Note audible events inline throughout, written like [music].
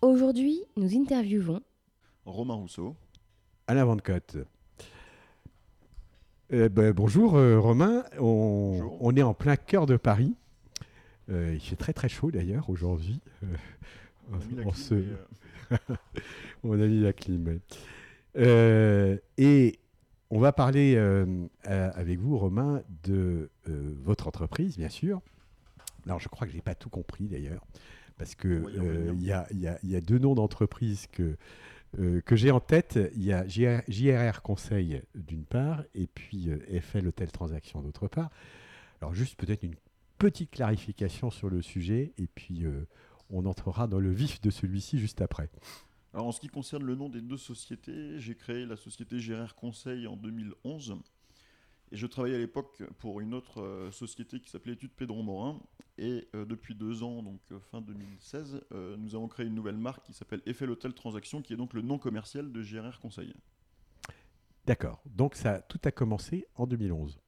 Aujourd'hui, nous interviewons Romain Rousseau. Alain Van Cotte. Euh, ben, bonjour euh, Romain, on, Bonjour. on est en plein cœur de Paris. Euh, il fait très très chaud d'ailleurs aujourd'hui. Euh, On a mis la on clim, se- [laughs] euh, on a mis la clim. Euh, et on va parler avec vous Romain de euh, votre entreprise bien sûr. Alors je crois que je n'ai pas tout compris d'ailleurs. Parce que euh, il y, a, il y a- il y a deux noms d'entreprises que, euh, que j'ai en tête. Il y a JR, JRR Conseil d'une part et puis euh, FL Hôtel Transaction d'autre part. Alors juste peut-être une petite clarification sur le sujet et puis euh, on entrera dans le vif de celui-ci juste après. Alors en ce qui concerne le nom des deux sociétés, j'ai créé la société GRR Conseil en 2011 et je travaillais à l'époque pour une autre euh, société qui s'appelait Études Pédron Morin et euh, depuis deux ans, donc euh, fin 2016, euh, nous avons créé une nouvelle marque qui s'appelle Eiffel Hôtel Transaction qui est donc le nom commercial de GRR Conseil. D'accord. Donc ça, tout a commencé en 2011.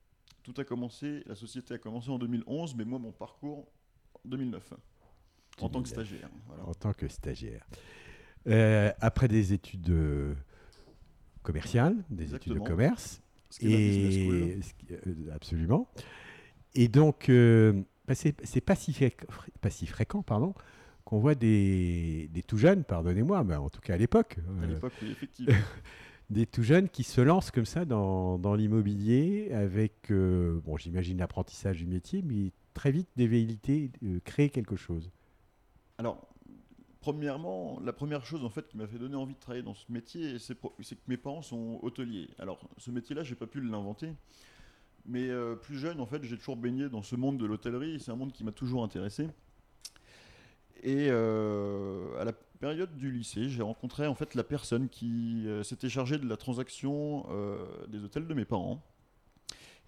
Tout a commencé, la société a commencé en 2011 mais moi mon parcours en 2009 en tant que 2009. stagiaire. voilà. en tant que stagiaire. Euh, après des études commerciales, des études de commerce, Ce et ce qui- euh, absolument. Et donc, euh, bah, c'est pas si, fréq- pas si fréquent, pardon, qu'on voit des, des tout jeunes, pardonnez-moi, mais en tout cas à l'époque, À euh, l'époque, oui, effectivement. [laughs] des tout jeunes qui se lancent comme ça dans, dans l'immobilier avec, euh, bon, j'imagine l'apprentissage du métier, mais très vite des velléités créer quelque chose. Alors, premièrement, la première chose en fait qui m'a fait donner envie de travailler dans ce métier, c'est que mes parents sont hôteliers. Alors, ce métier-là, j'ai pas pu l'inventer, mais euh, plus jeune, en fait, j'ai toujours baigné dans ce monde de l'hôtellerie. C'est un monde qui m'a toujours intéressé. Et euh, à la période du lycée, j'ai rencontré en fait la personne qui euh, s'était chargée de la transaction des hôtels de mes parents.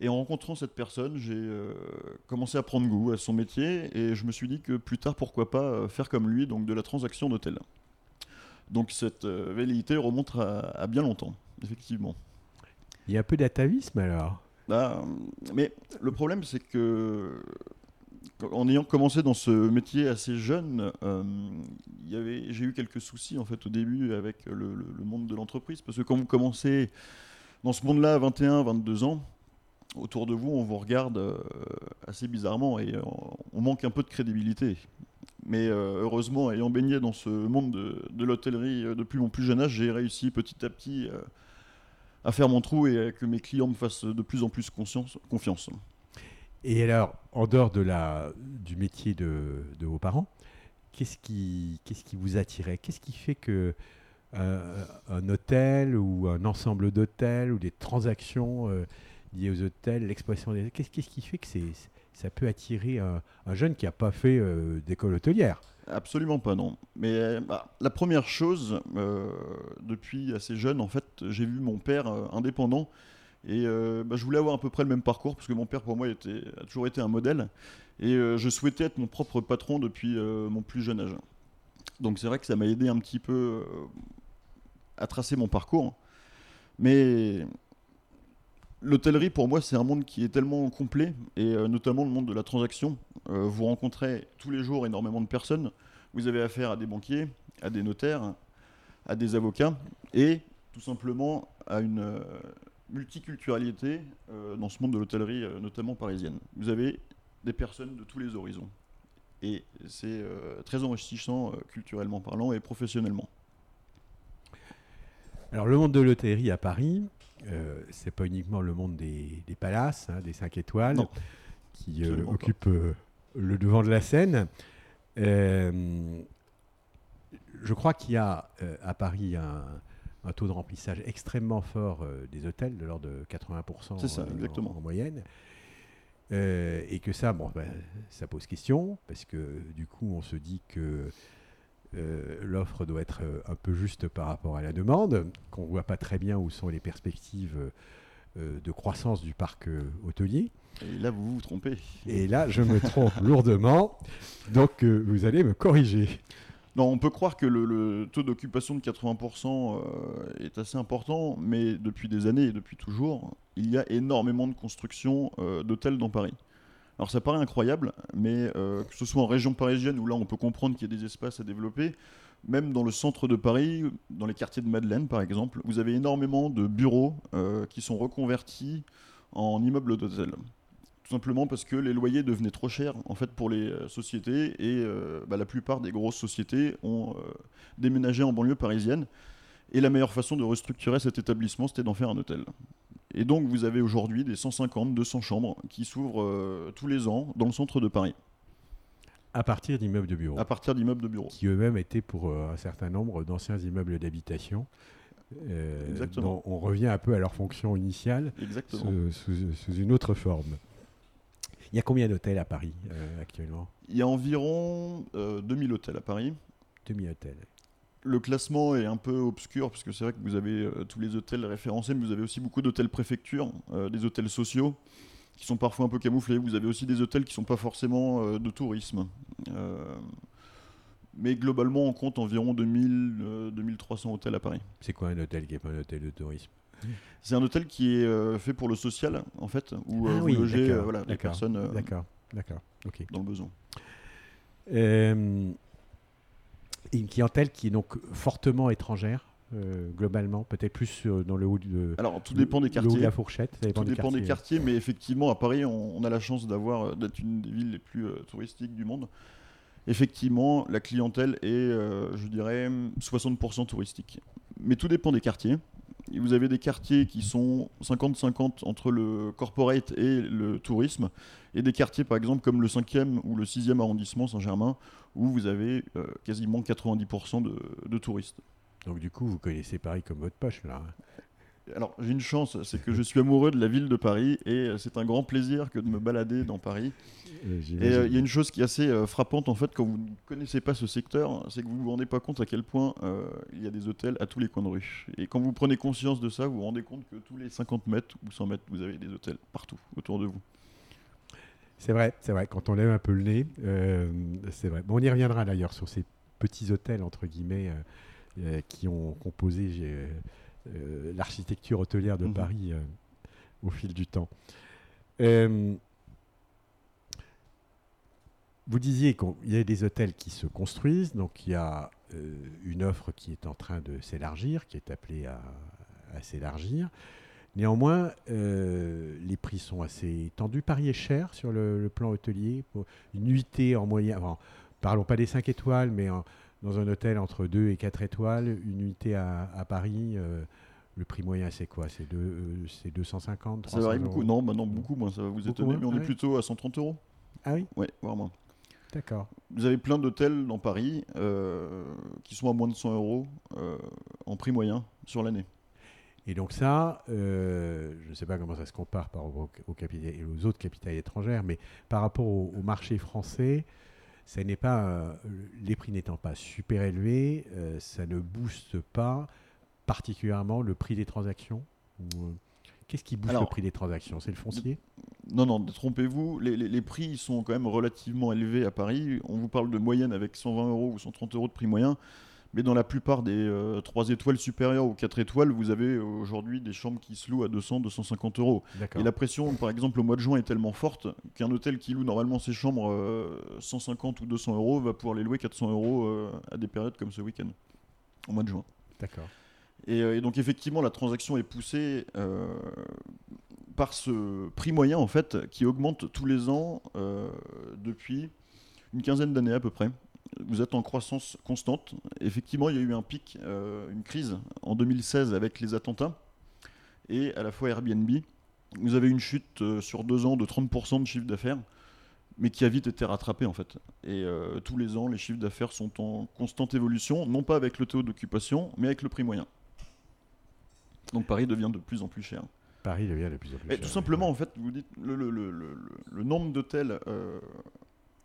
Et en rencontrant cette personne, j'ai euh, commencé à prendre goût à son métier et je me suis dit que plus tard, pourquoi pas euh, faire comme lui, donc de la transaction d'hôtel. Donc cette euh, velléité remonte à, à bien longtemps, effectivement. Il y a un peu d'atavisme alors. Bah, mais le problème, c'est que en ayant commencé dans ce métier assez jeune, euh, j'ai eu quelques soucis en fait au début avec le, le- le monde de l'entreprise, parce que quand vous commencez dans ce monde-là à 21, 22 ans, autour de vous, on vous regarde euh, assez bizarrement et euh, on manque un peu de crédibilité. Mais euh, heureusement, ayant baigné dans ce monde de, l'hôtellerie depuis mon plus jeune âge, j'ai réussi petit à petit à faire mon trou et à que mes clients me fassent de plus en plus confiance. Et alors, en dehors de la, du métier de, de vos parents, qu'est-ce qui, qu'est-ce qui vous attirait? Qu'est-ce qui fait que un hôtel ou un ensemble d'hôtels ou des transactions liées aux hôtels, l'expression des... Qu'est-ce, qu'est-ce qui fait que ça peut attirer un, un jeune qui n'a pas fait euh, d'école hôtelière? Absolument pas, non. Mais bah, la première chose, euh, depuis assez jeune, en fait, j'ai vu mon père euh, indépendant. Et bah, je voulais avoir à peu près le même parcours, parce que mon père, pour moi, a toujours été un modèle. Et je souhaitais être mon propre patron depuis mon plus jeune âge. Donc c'est vrai que ça m'a aidé un petit peu à tracer mon parcours. Mais l'hôtellerie, pour moi, c'est un monde qui est tellement complet, et euh, notamment le monde de la transaction. Euh, vous rencontrez tous les jours énormément de personnes. Vous avez affaire à des banquiers, à des notaires, à des avocats, et tout simplement à une euh, multiculturalité dans ce monde de l'hôtellerie, notamment parisienne. Vous avez des personnes de tous les horizons. Et c'est très enrichissant culturellement parlant et professionnellement. Alors, le monde de l'hôtellerie à Paris, euh, c'est pas uniquement le monde des, des palaces, hein, des 5 étoiles, Non. qui euh, occupe euh, le devant de la scène. Euh, je crois qu'il y a euh, à Paris un, un taux de remplissage extrêmement fort des hôtels, de l'ordre de 80% C'est ça, euh, en- moyenne. Et que ça, bon, ben, ça pose question, parce que du coup, on se dit que euh, l'offre doit être euh, un peu juste par rapport à la demande, qu'on ne voit pas très bien où sont les perspectives euh, de croissance du parc hôtelier. Et là, vous vous trompez. Et là, je me trompe [laughs] lourdement, donc vous allez me corriger. Non, on peut croire que le, le taux d'occupation de 80% euh, est assez important, mais depuis des années et depuis toujours, il y a énormément de construction euh, d'hôtels dans Paris. Alors ça paraît incroyable, mais euh, que ce soit en région parisienne où là on peut comprendre qu'il y a des espaces à développer, même dans le centre de Paris, dans les quartiers de Madeleine par exemple, vous avez énormément de bureaux euh, qui sont reconvertis en immeubles d'hôtels. Tout simplement parce que les loyers devenaient trop chers en fait pour les euh, sociétés et bah, la plupart des grosses sociétés ont déménagé en banlieue parisienne. Et la meilleure façon de restructurer cet établissement, c'était d'en faire un hôtel. Et donc vous avez aujourd'hui des 150, 200 chambres qui s'ouvrent euh, tous les ans dans le centre de Paris, À partir d'immeubles de bureaux, à partir d'immeubles de bureaux. qui eux-mêmes étaient pour euh, un certain nombre d'anciens immeubles d'habitation. euh, Exactement. on revient un peu à leur fonction initiale Exactement. sous, sous- sous une autre forme. Il y a combien d'hôtels à Paris actuellement? Il y a environ euh, 2000 hôtels à Paris. Demi-hôtels. Le classement est un peu obscur parce que c'est vrai que vous avez euh, tous les hôtels référencés, mais vous avez aussi beaucoup d'hôtels préfecture, euh, des hôtels sociaux qui sont parfois un peu camouflés. Vous avez aussi des hôtels qui sont pas forcément euh, de tourisme. Mais globalement, on compte environ 2000, euh, 2300 hôtels à Paris. C'est quoi un hôtel qui n'est pas un hôtel de tourisme? C'est un hôtel qui est fait pour le social, en fait, où Ah vous oui, logez voilà, les personnes D'accord, d'accord. Dans le besoin. Euh, et une clientèle qui est donc fortement étrangère, euh, globalement, peut-être plus euh, dans le haut de, Alors, tout dépend des haut de quartiers. la fourchette. Ça dépend Tout dépend des quartiers. quartiers, mais effectivement, à Paris, on, on a la chance d'avoir euh, d'être une des villes les plus euh, touristiques du monde. Effectivement, la clientèle est, euh, je dirais, 60% touristique. Mais tout dépend des quartiers. Et vous avez des quartiers qui sont 50-50 entre le corporate et le tourisme, et des quartiers, par exemple, comme le 5e ou le 6e arrondissement Saint-Germain, où vous avez euh, quasiment 90% de, de touristes. Donc du coup, vous connaissez Paris comme votre poche, là. Alors, j'ai une chance, c'est que je suis amoureux de la ville de Paris, et euh, c'est un grand plaisir que de me balader dans Paris. Euh, Et euh, il y a une chose qui est assez euh, frappante en fait quand vous ne connaissez pas ce secteur, c'est que vous vous rendez pas compte à quel point euh, il y a des hôtels à tous les coins de rue. Et quand vous prenez conscience de ça, vous vous rendez compte que tous les 50 mètres ou 100 mètres, vous avez des hôtels partout autour de vous. C'est vrai, c'est vrai. Quand on lève un peu le nez, euh, c'est vrai. Bon, on y reviendra d'ailleurs sur ces petits hôtels entre guillemets euh, euh, qui ont composé l'architecture hôtelière de Mhm. Paris au fil du temps. Vous disiez qu'il y a des hôtels qui se construisent, donc il y a euh, une offre qui est en train de s'élargir, qui est appelée à, à s'élargir. Néanmoins, euh, les prix sont assez tendus. Paris est cher sur le, le plan hôtelier. Pour une nuitée en moyenne, enfin, parlons pas des 5 étoiles, mais en- dans un hôtel entre 2 et 4 étoiles, une nuitée à, à Paris, euh, le prix moyen c'est quoi? C'est deux- euh, c'est 250 Ça varie 300 beaucoup. Non, bah non, beaucoup moins, ça va vous étonner, mais on ah est plutôt à 130 euros. Ah oui? Ouais, voire moins. D'accord. Vous avez plein d'hôtels dans Paris qui sont à moins de 100 euros en prix moyen sur l'année. Et donc ça, euh, je ne sais pas comment ça se compare par rapport aux, aux capitales- aux autres capitales étrangères, mais par rapport au, au marché français, ça n'est pas, euh, les prix n'étant pas super élevés, euh, ça ne booste pas particulièrement le prix des transactions. Qu'est-ce qui booste Alors, le prix des transactions? C'est le foncier? Non, non, trompez-vous, les, les- les prix sont quand même relativement élevés à Paris. On vous parle de moyenne avec 120 euros ou 130 euros de prix moyen. Mais dans la plupart des 3 étoiles supérieures ou 4 étoiles, vous avez euh, aujourd'hui des chambres qui se louent à 200, 250 euros. Et la pression, par exemple, au mois de juin est tellement forte qu'un hôtel qui loue normalement ses chambres euh, 150 ou 200 euros va pouvoir les louer 400 euros euh, à des périodes comme ce week-end, au mois de juin. D'accord. Et, euh, et donc effectivement, la transaction est poussée euh, par ce prix moyen en fait qui augmente tous les ans euh, depuis une quinzaine d'années à peu près. Vous êtes en croissance constante. Effectivement, il y a eu un pic, euh, une crise en 2016 avec les attentats. et à la fois Airbnb. Vous avez une chute euh, sur deux ans de 30% de chiffre d'affaires, mais qui a vite été rattrapée en fait. Et euh, tous les ans, les chiffres d'affaires sont en constante évolution, non pas avec le taux d'occupation, mais avec le prix moyen. Donc Paris devient de plus en plus cher. Paris devient de plus en plus Et cher. tout simplement, en fait, vous dites le, le- le- le- le nombre d'hôtels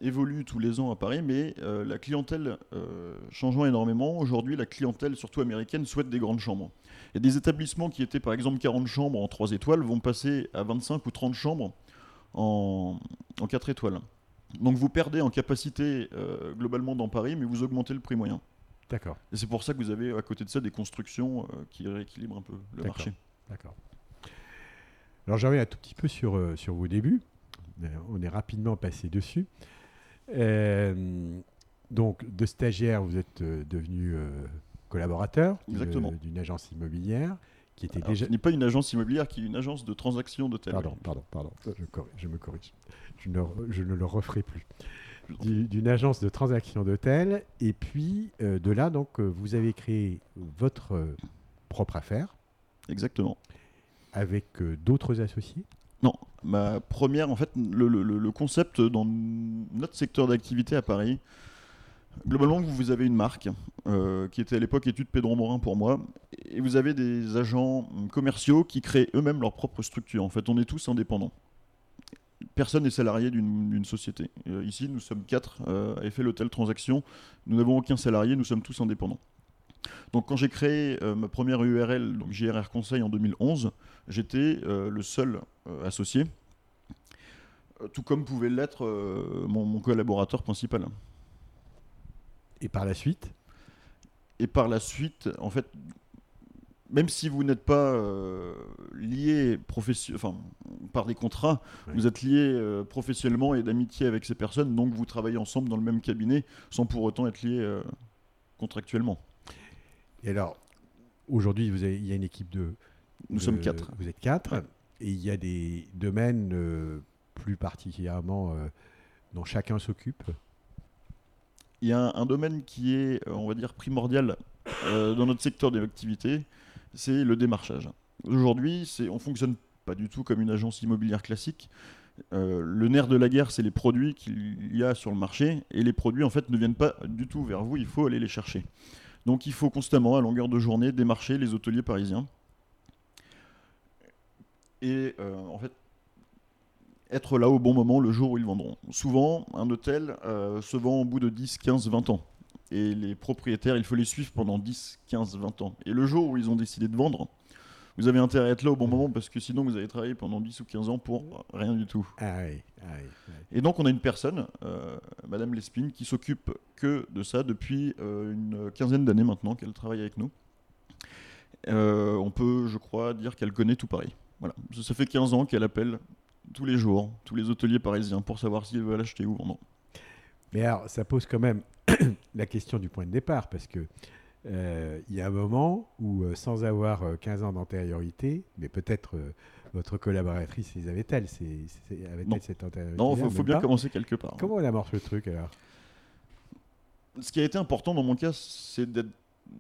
évolue tous les ans à Paris, mais euh, la clientèle euh, changeant énormément. Aujourd'hui, la clientèle, surtout américaine, souhaite des grandes chambres. A des établissements qui étaient par exemple 40 chambres en 3 étoiles vont passer à 25 ou 30 chambres en, en 4 étoiles. Donc vous perdez en capacité euh, globalement dans Paris, mais vous augmentez le prix moyen. D'accord, Et c'est pour ça que vous avez à côté de ça des constructions euh, qui rééquilibrent un peu le marché. d'accord. Alors, reviens un tout petit peu sur, sur vos débuts. On est rapidement passé dessus. Euh, donc, de stagiaire, vous êtes euh, devenu euh, collaborateur d'une agence immobilière qui était Alors, déjà. Ce n'est pas une agence immobilière qui est une agence de transaction d'hôtels. Pardon, pardon, pardon. Je, me corrige. Je ne, je ne le referai plus. Du- D'une agence de transaction d'hôtels. Et puis, euh, de là, donc, vous avez créé votre propre affaire Exactement. avec euh, d'autres associés? Non, ma première, en fait, le, concept dans notre secteur d'activité à Paris, globalement, vous avez une marque euh, qui était à l'époque étude Pedro Morin pour moi, et vous avez des agents commerciaux qui créent eux-mêmes leur propre structure. En fait, on est tous indépendants. Personne n'est salarié d'une d'une société. Euh, ici, nous sommes quatre euh, à effet l'hôtel Transaction. Nous n'avons aucun salarié, nous sommes tous indépendants. Donc, quand j'ai créé euh, ma première URL, donc JRR Conseil en 2011, j'étais euh, le seul euh, associé, tout comme pouvait l'être mon, mon collaborateur principal. Et par la suite, Et par la suite, en fait, même si vous n'êtes pas lié enfin, par des contrats, Oui. vous êtes lié professionnellement et d'amitié avec ces personnes, donc vous travaillez ensemble dans le même cabinet sans pour autant être lié contractuellement. Et alors, aujourd'hui, vous avez- il y a une équipe de. Nous de- sommes quatre. Vous êtes quatre. Et il y a des domaines euh, plus particulièrement euh, dont chacun s'occupe. Il y a un, un domaine qui est, euh, on va dire, primordial euh, dans notre secteur d'activité, c'est le démarchage. Aujourd'hui, on fonctionne pas du tout comme une agence immobilière classique. Euh, le nerf de la guerre, c'est les produits qu'il y a sur le marché, et les produits, en fait, ne viennent pas du tout vers vous, il faut aller les chercher. Donc il faut constamment, à longueur de journée, démarcher les hôteliers parisiens. Et euh, en fait, être là au bon moment le jour où ils vendront. Souvent, un hôtel euh, se vend au bout de 10, 15, 20 ans. Et les propriétaires, il faut les suivre pendant 10, 15, 20 ans. Et le jour où ils ont décidé de vendre, vous avez intérêt à être là au bon moment parce que sinon vous allez travailler pendant 10 ou 15 ans pour rien du tout. Ah oui, ah oui, oui. Et donc on a une personne, euh, Madame Lespine, qui s'occupe que de ça depuis euh, une quinzaine d'années maintenant qu'elle travaille avec nous. Euh, on peut, je crois, dire qu'elle connaît tout Paris. Voilà. Ça, ça fait 15 ans qu'elle appelle tous les jours tous les hôteliers parisiens pour savoir s'ils veulent acheter ou vendre. Mais alors, ça pose quand même [coughs] la question du point de départ, parce que euh, il y a un moment où, euh, sans avoir euh, 15 ans d'antériorité, mais peut-être euh, votre collaboratrice les avait-elle cette antériorité Non, il faut, faut bien commencer quelque part. Comment on amorce le truc alors? Ce qui a été important dans mon cas, c'est d'être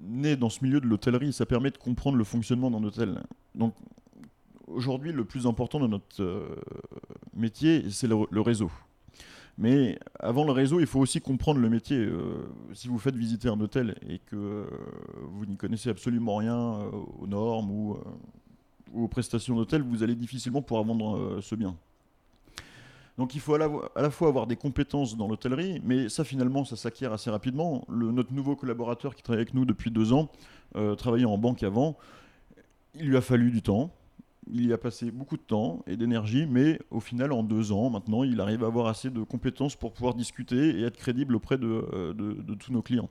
né dans ce milieu de l'hôtellerie. Ça permet de comprendre le fonctionnement d'un hôtel. Donc, aujourd'hui, le plus important dans notre euh, métier, c'est le, le réseau. Mais avant le réseau, il faut aussi comprendre le métier. Euh, si vous faites visiter un hôtel et que euh, vous n'y connaissez absolument rien euh, aux normes ou, aux prestations d'hôtel, vous allez difficilement pouvoir vendre ce bien. Donc il faut à la, fois avoir des compétences dans l'hôtellerie, mais ça finalement ça s'acquiert assez rapidement. Notre nouveau collaborateur qui travaille avec nous depuis deux ans, travaillait en banque avant, il lui a fallu du temps, il y a passé beaucoup de temps et d'énergie, mais au final en deux ans maintenant il arrive à avoir assez de compétences pour pouvoir discuter et être crédible auprès de, euh, de- de tous nos clients.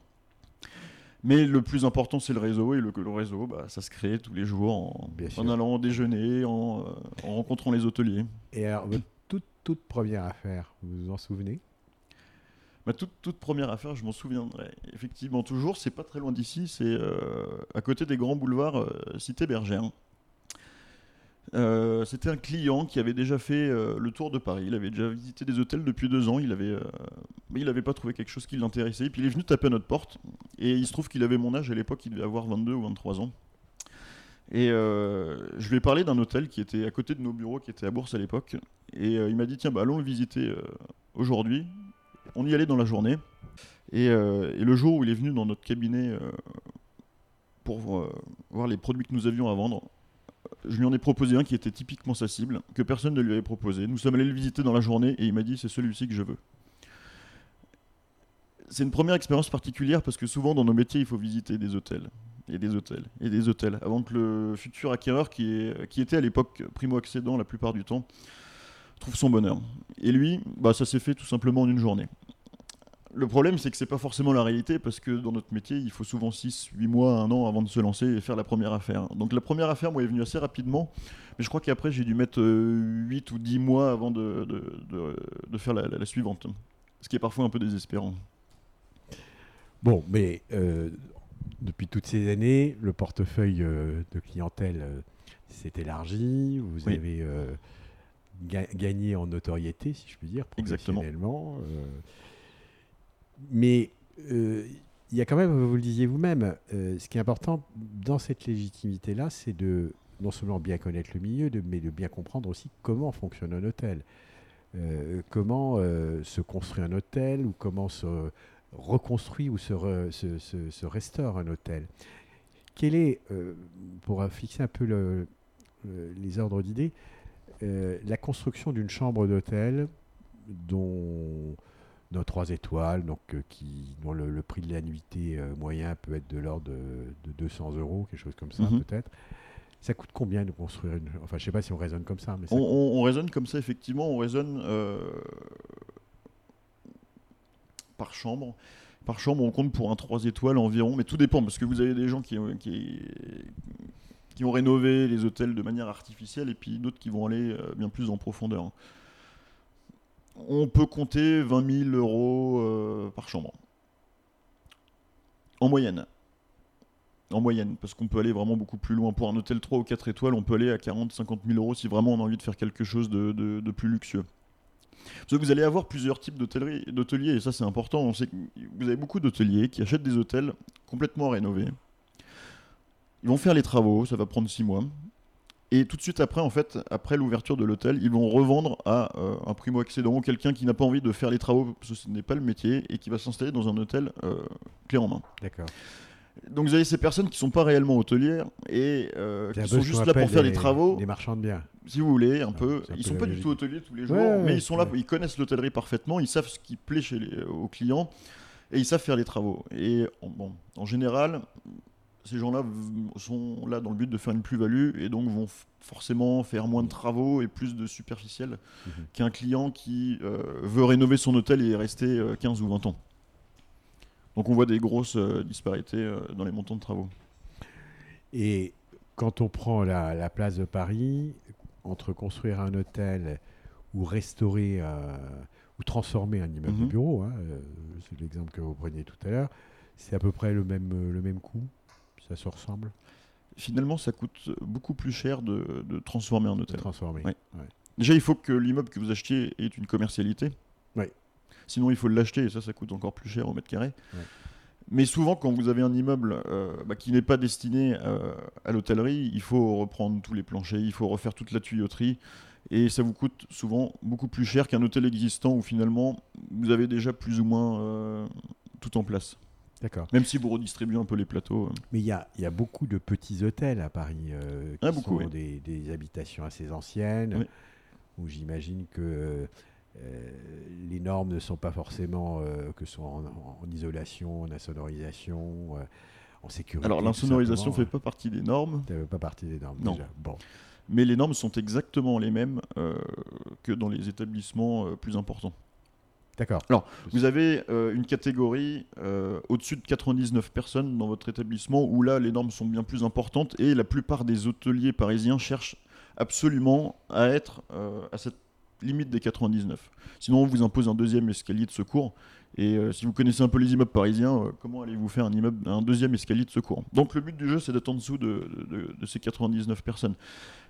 Mais le plus important c'est le réseau, et le, le réseau bah, ça se crée tous les jours en, en allant déjeuner, en, euh, en rencontrant les hôteliers. Et alors, votre toute, toute première affaire, vous vous en souvenez? Ma toute, toute première affaire, je m'en souviendrai effectivement toujours, c'est pas très loin d'ici, c'est euh, à côté des grands boulevards euh, Cité Bergère. Euh, C'était un client qui avait déjà fait euh, le tour de Paris, il avait déjà visité des hôtels depuis deux ans, il avait, euh, mais il n'avait pas trouvé quelque chose qui l'intéressait, puis il est venu taper à notre porte, et il se trouve qu'il avait mon âge à l'époque, il devait avoir 22 ou 23 ans. Et je lui ai parlé d'un hôtel qui était à côté de nos bureaux, qui était à Bourse à l'époque. Et il m'a dit tiens, bah, allons le visiter aujourd'hui. On y allait dans la journée. Et, et le jour où il est venu dans notre cabinet pour voir les produits que nous avions à vendre, je lui en ai proposé un qui était typiquement sa cible, que personne ne lui avait proposé. Nous sommes allés le visiter dans la journée et il m'a dit c'est celui-ci que je veux. C'est une première expérience particulière parce que souvent dans nos métiers il faut visiter des hôtels et des hôtels et des hôtels avant que le futur acquéreur qui, était à l'époque primo-accédant la plupart du temps trouve son bonheur. Et lui, bah, ça s'est fait tout simplement en une journée. Le problème, c'est que c'est pas forcément la réalité parce que dans notre métier, il faut souvent 6, 8 mois, 1 an avant de se lancer et faire la première affaire. Donc la première affaire, moi, est venue assez rapidement, mais je crois qu'après, j'ai dû mettre euh, 8 ou 10 mois avant de, de, de- de faire la, la- la suivante. Ce qui est parfois un peu désespérant. Bon, mais euh, depuis toutes ces années, le portefeuille euh, de clientèle euh, s'est élargi. Vous Oui. avez euh, ga- gagné en notoriété, si je puis dire, Exactement. professionnellement. euh, mais euh, il y a quand même, vous le disiez vous-même, euh, ce qui est important dans cette légitimité-là, c'est de non seulement bien connaître le milieu, mais de bien comprendre aussi comment fonctionne un hôtel. Euh, comment se construit un hôtel ou comment se reconstruit ou se, re- se- se- se restaure un hôtel. Quel est, pour fixer un peu le- le- les ordres d'idées, la construction d'une chambre d'hôtel dont dans trois étoiles, donc euh, qui, dont le, le prix de la nuitée euh, moyen peut être de l'ordre de, de 200 euros, quelque chose comme ça Mhm. peut-être. Ça coûte combien de construire une... Enfin, je sais pas si on raisonne comme ça, mais ça On, on- on raisonne comme ça, effectivement, on raisonne euh, par chambre. Par chambre, on compte pour un 3 étoiles environ, mais tout dépend, parce que vous avez des gens qui, ont- qui, qui ont rénové les hôtels de manière artificielle, et puis d'autres qui vont aller bien plus en profondeur. On peut compter 20 000 euros euh, par chambre. En moyenne. En moyenne, parce qu'on peut aller vraiment beaucoup plus loin. Pour un hôtel 3 ou 4 étoiles, on peut aller à 40, 50 000 euros si vraiment on a envie de faire quelque chose de, plus luxueux. Parce vous allez avoir plusieurs types d'hôteliers, et ça c'est important. On sait que vous avez beaucoup d'hôteliers qui achètent des hôtels complètement rénovés. Ils vont faire les travaux, ça va prendre 6 mois. Et tout de suite après, en fait, après l'ouverture de l'hôtel, ils vont revendre à euh, un primo-accédant ou quelqu'un qui n'a pas envie de faire les travaux, parce que ce n'est pas le métier, et qui va s'installer dans un hôtel euh, clé en main. D'accord. Donc vous avez ces personnes qui sont pas réellement hôtelières et euh, qui sont juste là pour faire des travaux, Des marchands de biens. si vous voulez, un Ah, peu. un Ils peu sont pas du tout hôteliers tous les jours, Ouais, mais ouais, ils sont là, ils connaissent l'hôtellerie parfaitement, ils savent ce qui plaît chez les, aux clients et ils savent faire les travaux. Et en- bon, en général, ces gens-là sont là dans le but de faire une plus-value et donc vont forcément faire moins de travaux et plus de superficiel Mhm. qu'un client qui euh, veut rénover son hôtel et y rester euh, 15 ou 20 ans. Donc on voit des grosses euh, disparités euh, dans les montants de travaux. Et quand on prend la, la place de Paris, entre construire un hôtel ou restaurer ou transformer un immeuble de Mhm. bureau, hein, c'est l'exemple que vous preniez tout à l'heure, c'est à peu près le même, le même coût? Ça se ressemble Finalement, ça coûte beaucoup plus cher de, de transformer un de hôtel. transformer Ouais. Ouais. Déjà, il faut que l'immeuble que vous achetiez ait une commercialité. Ouais. Sinon, il faut l'acheter et ça, ça coûte encore plus cher au mètre carré. Ouais. Mais souvent, quand vous avez un immeuble euh, bah, qui n'est pas destiné euh, à l'hôtellerie, il faut reprendre tous les planchers, il faut refaire toute la tuyauterie. Et ça vous coûte souvent beaucoup plus cher qu'un hôtel existant où finalement vous avez déjà plus ou moins euh, tout en place. D'accord. Même si vous redistribuez un peu les plateaux. euh. Mais il y a, il y a beaucoup de petits hôtels à Paris euh, qui Ah, beaucoup, sont oui. des, des habitations assez anciennes, Oui. où j'imagine que euh, les normes ne sont pas forcément euh, que ce soit en, en- isolation, en insonorisation, en sécurité. Alors l'insonorisation fait simplement. pas partie des normes. Ça fait pas partie des normes Non. déjà. Bon. Mais les normes sont exactement les mêmes que dans les établissements plus importants. D'accord. Vous avez euh, une catégorie euh, au-dessus de 99 personnes dans votre établissement où là les normes sont bien plus importantes et la plupart des hôteliers parisiens cherchent absolument à être euh, à cette limite des 99. Sinon on vous impose un deuxième escalier de secours et si vous connaissez un peu les immeubles parisiens, comment allez-vous faire un, immeuble, un deuxième escalier de secours? Donc le but du jeu c'est d'être en dessous de, ces 99 personnes.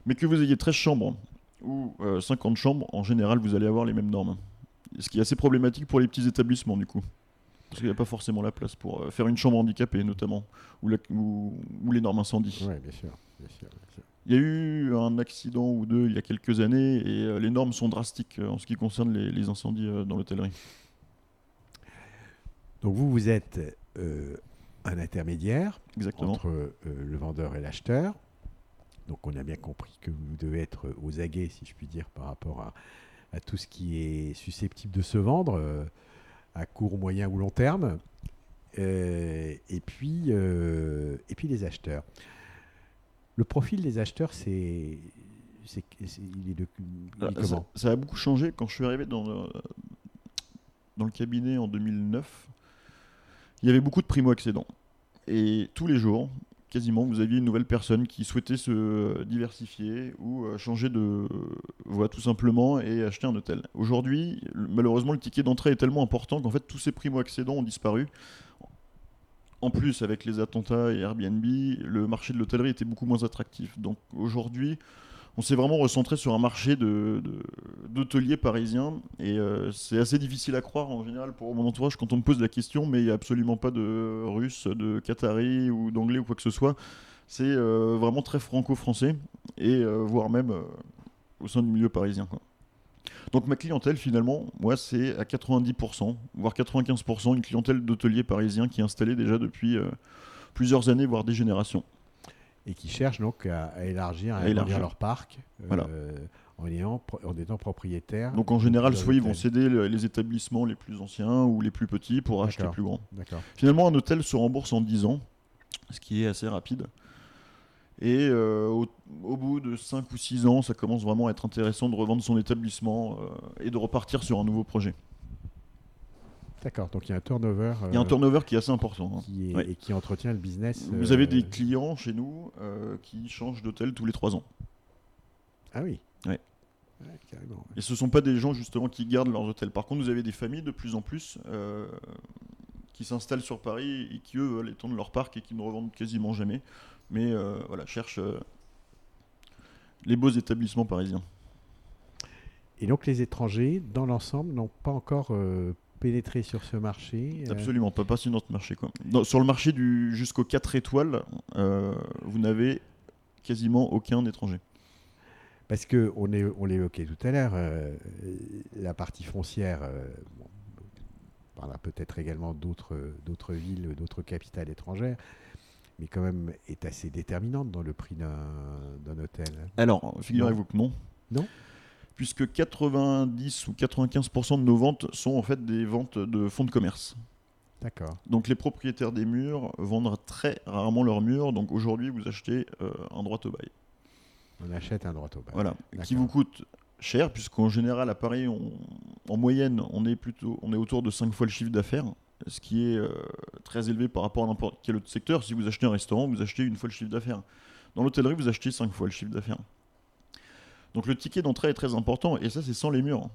Mais que vous ayez 13 chambres ou euh, 50 chambres, en général vous allez avoir les mêmes normes. Ce qui est assez problématique pour les petits établissements, du coup. Parce qu'il n'y a pas forcément la place pour euh, faire une chambre handicapée, notamment, ou, la- ou- ou les normes incendie. Ouais, bien sûr. bien sûr, bien sûr. Il y a eu un accident ou deux il y a quelques années et euh, les normes sont drastiques euh, en ce qui concerne les, les incendies euh, dans l'hôtellerie. Donc vous, vous êtes un intermédiaire Exactement. entre le vendeur et l'acheteur. Donc on a bien compris que vous devez être aux aguets, si je puis dire, par rapport à, à tout ce qui est susceptible de se vendre euh, à court, moyen ou long terme. Euh, et, puis, euh, et puis les acheteurs. Le profil des acheteurs, c'est... c'est- c'est- il est de, il est Ah, ça, ça a beaucoup changé quand je suis arrivé dans le, dans le cabinet en 2009. Il y avait beaucoup de primo-accédants. Et tous les jours, quasiment, vous aviez une nouvelle personne qui souhaitait se diversifier ou euh, changer de voie tout simplement et acheter un hôtel. Aujourd'hui, malheureusement, le ticket d'entrée est tellement important qu'en fait, tous ces primo-accédants ont disparu. En plus, avec les attentats et Airbnb, le marché de l'hôtellerie était beaucoup moins attractif. Donc aujourd'hui, on s'est vraiment recentré sur un marché d'hôteliers parisiens et euh, c'est assez difficile à croire en général pour mon entourage quand on me pose la question, mais il n'y a absolument pas de russe, de qatari ou d'anglais ou quoi que ce soit. C'est euh, vraiment très franco-français et euh, voire même au sein du milieu parisien. Donc ma clientèle finalement, moi c'est à 90%, voire 95% une clientèle d'hôteliers parisiens qui est installée déjà depuis plusieurs années, voire des générations. Et qui cherchent donc à, à élargir, à, élargir. leur parc euh, Voilà. en, ayant, en étant propriétaire. Donc en général, soit ils vont céder le- les établissements les plus anciens ou les plus petits pour acheter plus grand. Finalement, un hôtel se rembourse en 10 ans, ce qui est assez rapide. Et euh, au, au bout de 5 ou 6 ans, ça commence vraiment à être intéressant de revendre son établissement euh, et de repartir sur un nouveau projet. D'accord. Donc il y a un turnover. Il y a un euh, turnover qui est assez important. hein. qui est- Ouais. et qui entretient le business. Vous euh, avez des clients chez nous euh, qui changent d'hôtel tous les 3 ans. Ah oui. Ouais. Ouais. Et ce ne sont pas des gens justement qui gardent leurs hôtels. Par contre, vous avez des familles de plus en plus euh, qui s'installent sur Paris et qui eux veulent étendre leur parc et qui ne revendent quasiment jamais. Mais euh, voilà, cherchent euh, les beaux établissements parisiens. Et donc les étrangers, dans l'ensemble, n'ont pas encore pénétré sur ce marché. euh, Absolument, pas, pas sur notre marché. Quoi. Dans- sur le marché du jusqu'aux 4 étoiles, euh, vous n'avez quasiment aucun étranger. Parce que on, est, on l'évoquait tout à l'heure, euh, la partie foncière, bon, on parlera peut-être également d'autres, d'autres villes, d'autres capitales étrangères, mais quand même est assez déterminante dans le prix d'un, d'un hôtel. Alors, figurez-vous que non. Non? Puisque 90 ou 95% de nos ventes sont en fait des ventes de fonds de commerce. D'accord. Donc les propriétaires des murs vendent très rarement leurs murs. Donc aujourd'hui, vous achetez euh, un droit au bail. On achète un droit au bail. Voilà, qui vous coûte cher, puisqu'en général, à Paris, on- en moyenne, on est plutôt, on est autour de 5 fois le chiffre d'affaires, ce qui est euh, très élevé par rapport à n'importe quel autre secteur. Si vous achetez un restaurant, vous achetez une fois le chiffre d'affaires. Dans l'hôtellerie, vous achetez 5 fois le chiffre d'affaires. Donc le ticket d'entrée est très important, et ça, c'est sans les murs.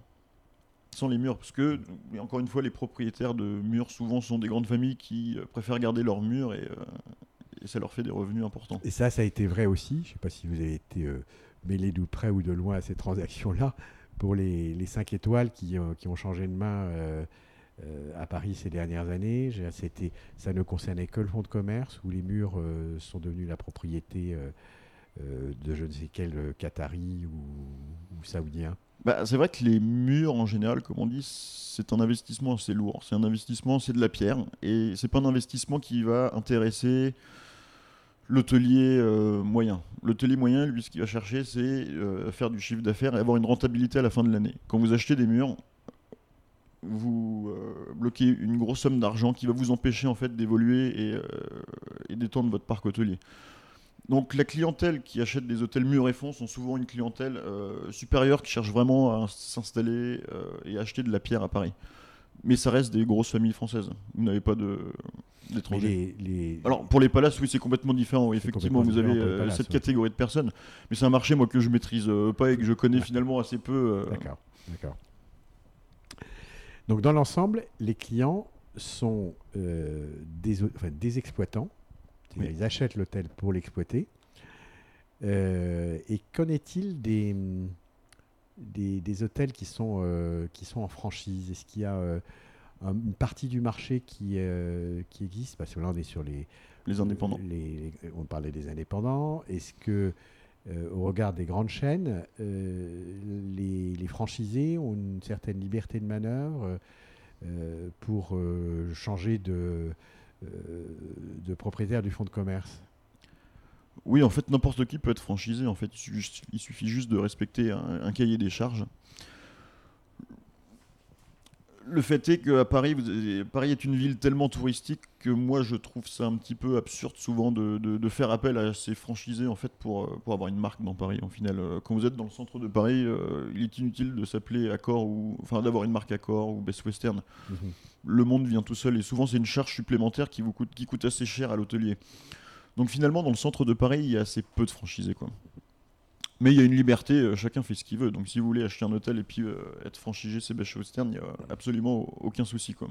Sans les murs, parce que, encore une fois, les propriétaires de murs, souvent, sont des grandes familles qui euh, préfèrent garder leurs murs, et, euh, et ça leur fait des revenus importants. Et ça, ça a été vrai aussi. Je ne sais pas si vous avez été euh, mêlé de près ou de loin à ces transactions-là pour les, les 5 étoiles qui, ont changé de main à Paris ces dernières années. Ça ne concernait que le fonds de commerce où les murs sont devenus la propriété de je ne sais quel euh, Qatari ou, ou Saoudien. Bah, c'est vrai que les murs, en général, comme on dit, c'est un investissement assez lourd. C'est un investissement, c'est de la pierre. Et c'est pas un investissement qui va intéresser l'hôtelier euh, moyen. L'hôtelier moyen, lui, ce qu'il va chercher, c'est euh, faire du chiffre d'affaires et avoir une rentabilité à la fin de l'année. Quand vous achetez des murs, vous euh, bloquez une grosse somme d'argent qui va vous empêcher en fait d'évoluer et, euh, et d'étendre votre parc hôtelier. Donc la clientèle qui achète des hôtels murs et fonds sont souvent une clientèle euh, supérieure qui cherche vraiment à s'installer euh, et acheter de la pierre à Paris. Mais ça reste des grosses familles françaises. Vous n'avez pas de d'étrangers. les, les- Alors pour les palaces, oui, c'est complètement différent. effectivement, vous complètement avez différent euh, palaces, cette ouais. catégorie de personnes. Mais c'est un marché moi que je maîtrise euh, pas et que je connais finalement assez peu. D'accord, d'accord. Donc dans l'ensemble, les clients sont des, enfin, des exploitants, C'est-à-dire, ils achètent l'hôtel pour l'exploiter. Euh, et qu'en est-il des, des, des hôtels qui sont, euh, qui sont en franchise? Est-ce qu'il y a euh, une partie du marché qui, qui existe? Parce que là, on est sur les... Les indépendants. on parlait des indépendants. Est-ce que, au regard des grandes chaînes, les, les, franchisés ont une certaine liberté de manœuvre pour changer de, de propriétaire du fonds de commerce oui, en fait, n'importe qui peut être franchisé. En fait, il suffit juste de respecter un, cahier des charges. Le fait est qu'à Paris, Paris est une ville tellement touristique que moi, je trouve ça un petit peu absurde souvent de, faire appel à ces franchisés en fait pour, pour avoir une marque dans Paris. En final, euh, quand vous êtes dans le centre de Paris, euh, il est inutile de s'appeler Accor ou enfin d'avoir une marque Accor ou Best Western. Mhm. Le monde vient tout seul et souvent c'est une charge supplémentaire qui vous coûte, qui coûte assez cher à l'hôtelier. Donc finalement, dans le centre de Paris, il y a assez peu de franchisés. Quoi. Mais il y a une liberté, euh, chacun fait ce qu'il veut. Donc si vous voulez acheter un hôtel et puis euh, être franchisé CBH Western, il n'y a absolument aucun souci. Quoi.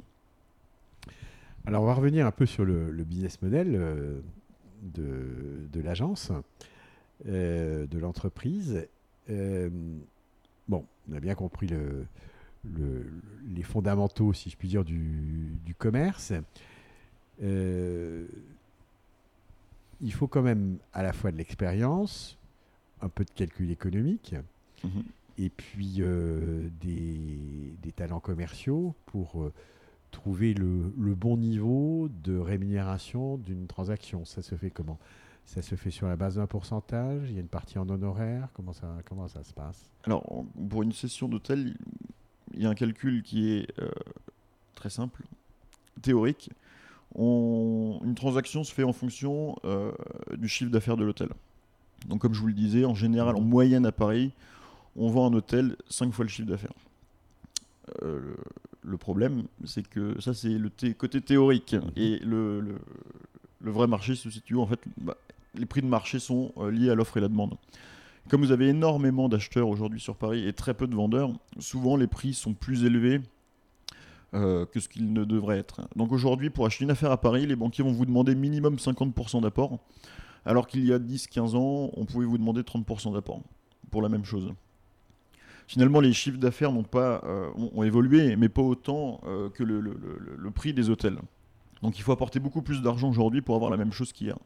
Alors on va revenir un peu sur le, business model euh, de, de l'agence, de l'entreprise. bon, on a bien compris le, les fondamentaux, si je puis dire, du, du commerce. Il faut quand même à la fois de l'expérience, un peu de calcul économique, mhm. et puis euh, des, talents commerciaux pour euh, trouver le, bon niveau de rémunération d'une transaction. Ça se fait comment? Ça se fait sur la base d'un pourcentage? Il y a une partie en honoraire Comment ça, comment ça se passe? Alors, pour une session d'hôtel, il y a un calcul qui est euh, très simple, théorique une transaction se fait en fonction euh, du chiffre d'affaires de l'hôtel. Donc comme je vous le disais, en général, en moyenne à Paris, on vend un hôtel 5 fois le chiffre d'affaires. Euh, le, problème, c'est que ça, c'est le côté théorique. Et le, vrai marché se situe, en fait, bah, les prix de marché sont liés à l'offre et la demande. Comme vous avez énormément d'acheteurs aujourd'hui sur Paris et très peu de vendeurs, souvent les prix sont plus élevés euh, que ce qu'il ne devrait être. Donc aujourd'hui, pour acheter une affaire à Paris, les banquiers vont vous demander minimum 50% d'apport, alors qu'il y a 10-15 ans, on pouvait vous demander 30% d'apport pour la même chose. Finalement, les chiffres d'affaires n'ont pas euh, ont, évolué, mais pas autant euh, que le, prix des hôtels. Donc il faut apporter beaucoup plus d'argent aujourd'hui pour avoir la même chose qu'hier.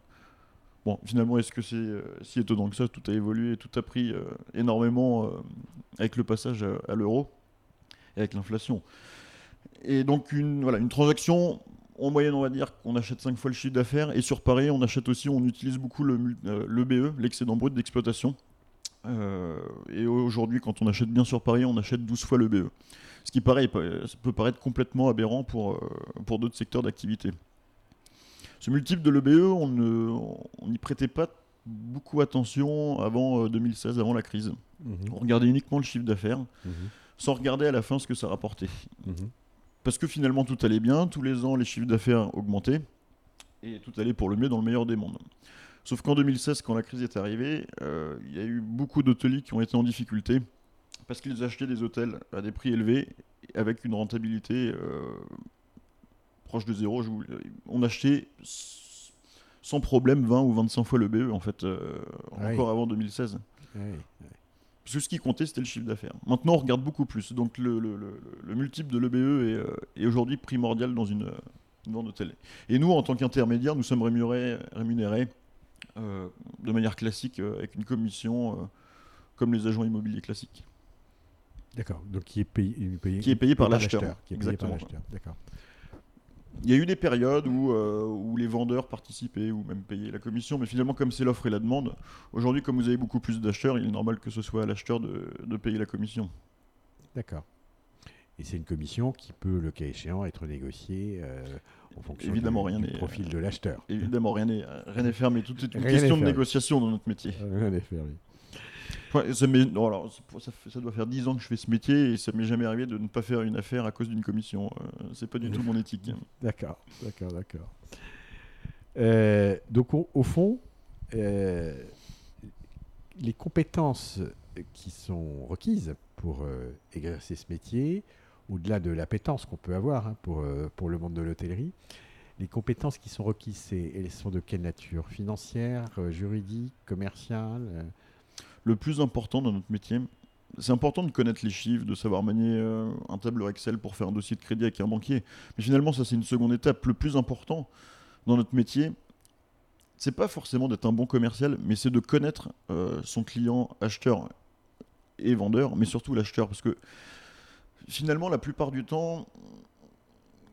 Bon, finalement, est-ce que c'est si étonnant que ça Tout a évolué, tout a pris énormément avec le passage à l'euro et avec l'inflation. Et donc, une, voilà, une transaction, en moyenne, on va dire qu'on achète 5 fois le chiffre d'affaires. Et sur Paris, on achète aussi, on utilise beaucoup le, euh, l'EBE, l'excédent brut d'exploitation. Euh, et aujourd'hui, quand on achète bien sur Paris, on achète 12 fois l'EBE. Ce qui ça peut paraître complètement aberrant pour, euh, pour d'autres secteurs d'activité. Ce multiple de l'EBE, on n'y prêtait pas beaucoup attention avant 2016, avant la crise. Mhm. On regardait uniquement le chiffre d'affaires, mhm. sans regarder à la fin ce que ça rapportait. Mhm parce que finalement tout allait bien, tous les ans les chiffres d'affaires augmentaient, et tout allait pour le mieux dans le meilleur des mondes. Sauf qu'en 2016, quand la crise est arrivée, euh, il y a eu beaucoup d'hôteliers qui ont été en difficulté, parce qu'ils achetaient des hôtels à des prix élevés, avec une rentabilité euh, proche de zéro. on achetait sans problème 20 ou 25 fois le BE, en fait, euh, encore avant 2016. Parce que ce qui comptait, c'était le chiffre d'affaires. Maintenant, on regarde beaucoup plus. Donc, le, multiple de l'EBE est, euh, est aujourd'hui primordial dans une, vente de télé. Et nous, en tant qu'intermédiaire, nous sommes rémunérés, rémunérés euh, de manière classique avec une commission comme les agents immobiliers classiques. D'accord. Donc, qui est payé, qui est payé par l'acheteur. Exactement. D'accord. Il y a eu des périodes où, euh, où, les vendeurs participaient ou même payaient la commission, mais finalement, comme c'est l'offre et la demande, aujourd'hui, comme vous avez beaucoup plus d'acheteurs, il est normal que ce soit à l'acheteur de, de, payer la commission. D'accord. Et c'est une commission qui peut, le cas échéant, être négociée euh, en fonction Évidemment, du, rien profil de l'acheteur. Évidemment, rien n'est fermé. Tout est une question de négociation dans notre métier. Rien n'est fermé ça, doit faire 10 ans que je fais ce métier et ça m'est jamais arrivé de ne pas faire une affaire à cause d'une commission. Euh, c'est pas du tout mon éthique. D'accord, d'accord, d'accord. Euh, donc au, fond, euh, les compétences qui sont requises pour exercer ce métier, au-delà de l'appétence qu'on peut avoir hein, pour, pour le monde de l'hôtellerie, les compétences qui sont requises, elles sont de quelle nature? Financière, juridique, commerciale le plus important dans notre métier, c'est important de connaître les chiffres, de savoir manier euh, un tableur Excel pour faire un dossier de crédit avec un banquier. Mais finalement, ça c'est une seconde étape. Le plus important dans notre métier, c'est pas forcément d'être un bon commercial, mais c'est de connaître euh, son client, acheteur et vendeur, mais surtout l'acheteur, parce que finalement, la plupart du temps,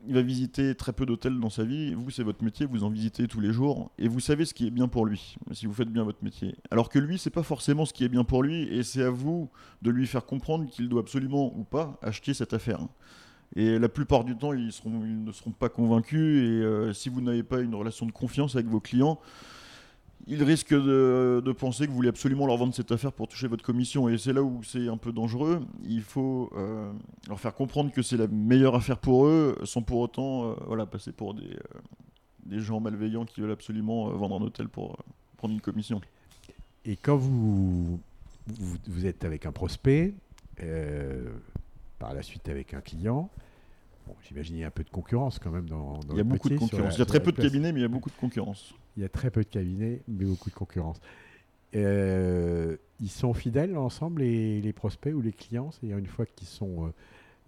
il va visiter très peu d'hôtels dans sa vie. Vous, c'est votre métier, vous en visitez tous les jours et vous savez ce qui est bien pour lui, si vous faites bien votre métier. Alors que lui, c'est pas forcément ce qui est bien pour lui et c'est à vous de lui faire comprendre qu'il doit absolument ou pas acheter cette affaire. Et la plupart du temps, ils, ne seront pas convaincus et euh, si vous n'avez pas une relation de confiance avec vos clients, ils risquent de, de, penser que vous voulez absolument leur vendre cette affaire pour toucher votre commission. Et c'est là où c'est un peu dangereux. Il faut euh, leur faire comprendre que c'est la meilleure affaire pour eux, sans pour autant euh, voilà, passer pour des, euh, des gens malveillants qui veulent absolument vendre un hôtel pour prendre une commission. Et quand vous, vous, vous êtes avec un prospect, par la suite avec un client, bon, j'imagine qu'il y a un peu de concurrence quand même dans, dans Il y a le beaucoup de concurrence. la- Il y a très peu de cabinets, mais il y a beaucoup de concurrence. Il y a très peu de cabinets, mais beaucoup de concurrence. Euh, ils sont fidèles ensemble, les, les prospects ou les clients? C'est-à-dire une fois qu'ils sont euh,